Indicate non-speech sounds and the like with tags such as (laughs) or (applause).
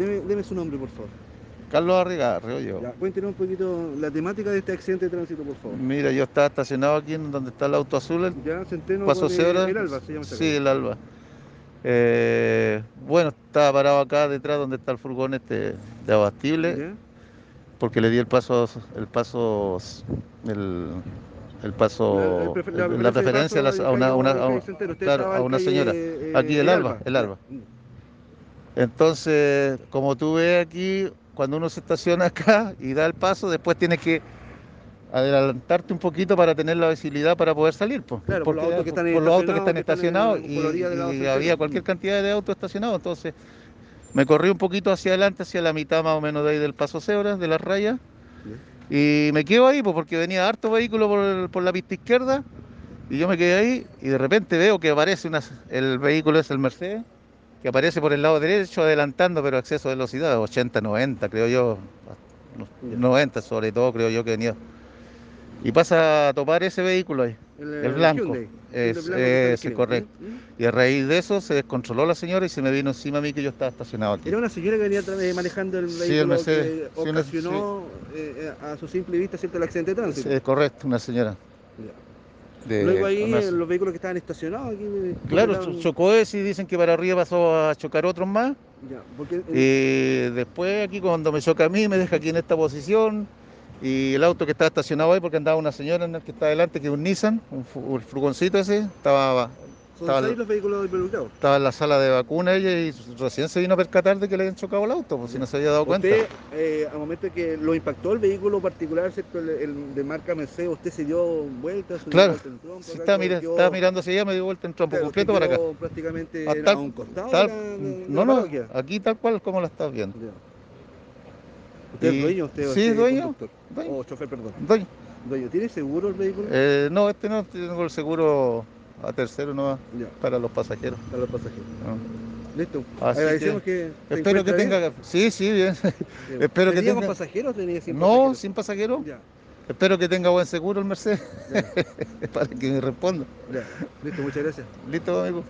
Deme, deme su nombre, por favor. Carlos Arriga, Río. Ya, cuéntenos un poquito la temática de este accidente de tránsito, por favor. Mira, yo estaba estacionado aquí en donde está el auto azul, el Ya, Centeno Paso Cebra. el Alba, se llama Sí, el Alba. Eh, bueno, estaba parado acá detrás donde está el furgón este de abastible, ¿Ya? porque le di el paso, el paso, el, el paso, la preferencia a, paso a una, a claro, a en una calle, señora. eh, Aquí el Alba, el Alba. Entonces, como tú ves aquí, cuando uno se estaciona acá y da el paso, después tienes que adelantarte un poquito para tener la visibilidad para poder salir. pues. Claro, por los autos que están por los autos que están estacionados, y, había cualquier cantidad de autos estacionados. Entonces, me corrí un poquito hacia adelante, hacia la mitad más o menos de ahí del paso cebra, de las rayas. Y me quedo ahí pues, porque venía harto vehículo por, la pista izquierda y yo me quedé ahí y de repente veo que aparece una, el vehículo es el Mercedes que aparece por el lado derecho adelantando pero a exceso de velocidad 80 90 creo yo Ya. 90 sobre todo creo yo que venía y pasa a topar ese vehículo ahí el blanco. Es- Hyundai blanco en la correcto. ¿Mm? y a raíz de eso se descontroló la señora y se me vino encima a mí que yo estaba estacionado aquí Era una señora que venía eh, manejando el Sí, vehículo el Mercedes. que Sí, ocasionó eh, a su simple vista cierto el accidente de tránsito. es correcto una señora Ya. De- Luego ahí una- eh, los vehículos que estaban estacionados aquí. eh, Claro, estaban- chocó ese y dicen que para arriba pasó a chocar otros más. Ya, porque eh, Y después aquí cuando me choca a mí me deja aquí en esta posición y el auto que estaba estacionado ahí porque andaba una señora en el que está adelante que es un Nissan, un, furgoncito ese, estaba, estaba- los vehículos involucrados. estaba en la sala de vacuna ella y recién se vino a percatar de que le habían chocado el auto, pues si no se había dado cuenta. Usted, eh, al momento que lo impactó el vehículo particular, ¿cierto? El, el de marca Mercedes, usted se dio vuelta, se dio Claro. vuelta en el trompo, Sí, acá, estaba, mira- quedó- estaba mirando hacia allá, me dio vuelta en trompo claro, completo para acá. prácticamente A tal- a un costado tal- de la- de- de no, no, aquí tal cual como la estás viendo. Ya. ¿Usted es Y- dueño? ¿Usted sí, usted es dueño. Dueño. O chofer, perdón. Doña. Dueño, ¿tiene seguro el vehículo? Eh, no, este no, tengo el seguro a tercero no para los pasajeros. para los pasajeros. ¿no? Listo. Así Agradecemos que. Espero que tenga. Sí, sí, bien. bien. (laughs) espero que ¿Venía con tenga- pasajeros tenía sin No, pasajeros? sin pasajero. Ya, Espero que tenga buen seguro el Mercedes (laughs) para que me responda. ya. Listo, muchas gracias. Listo, amigo.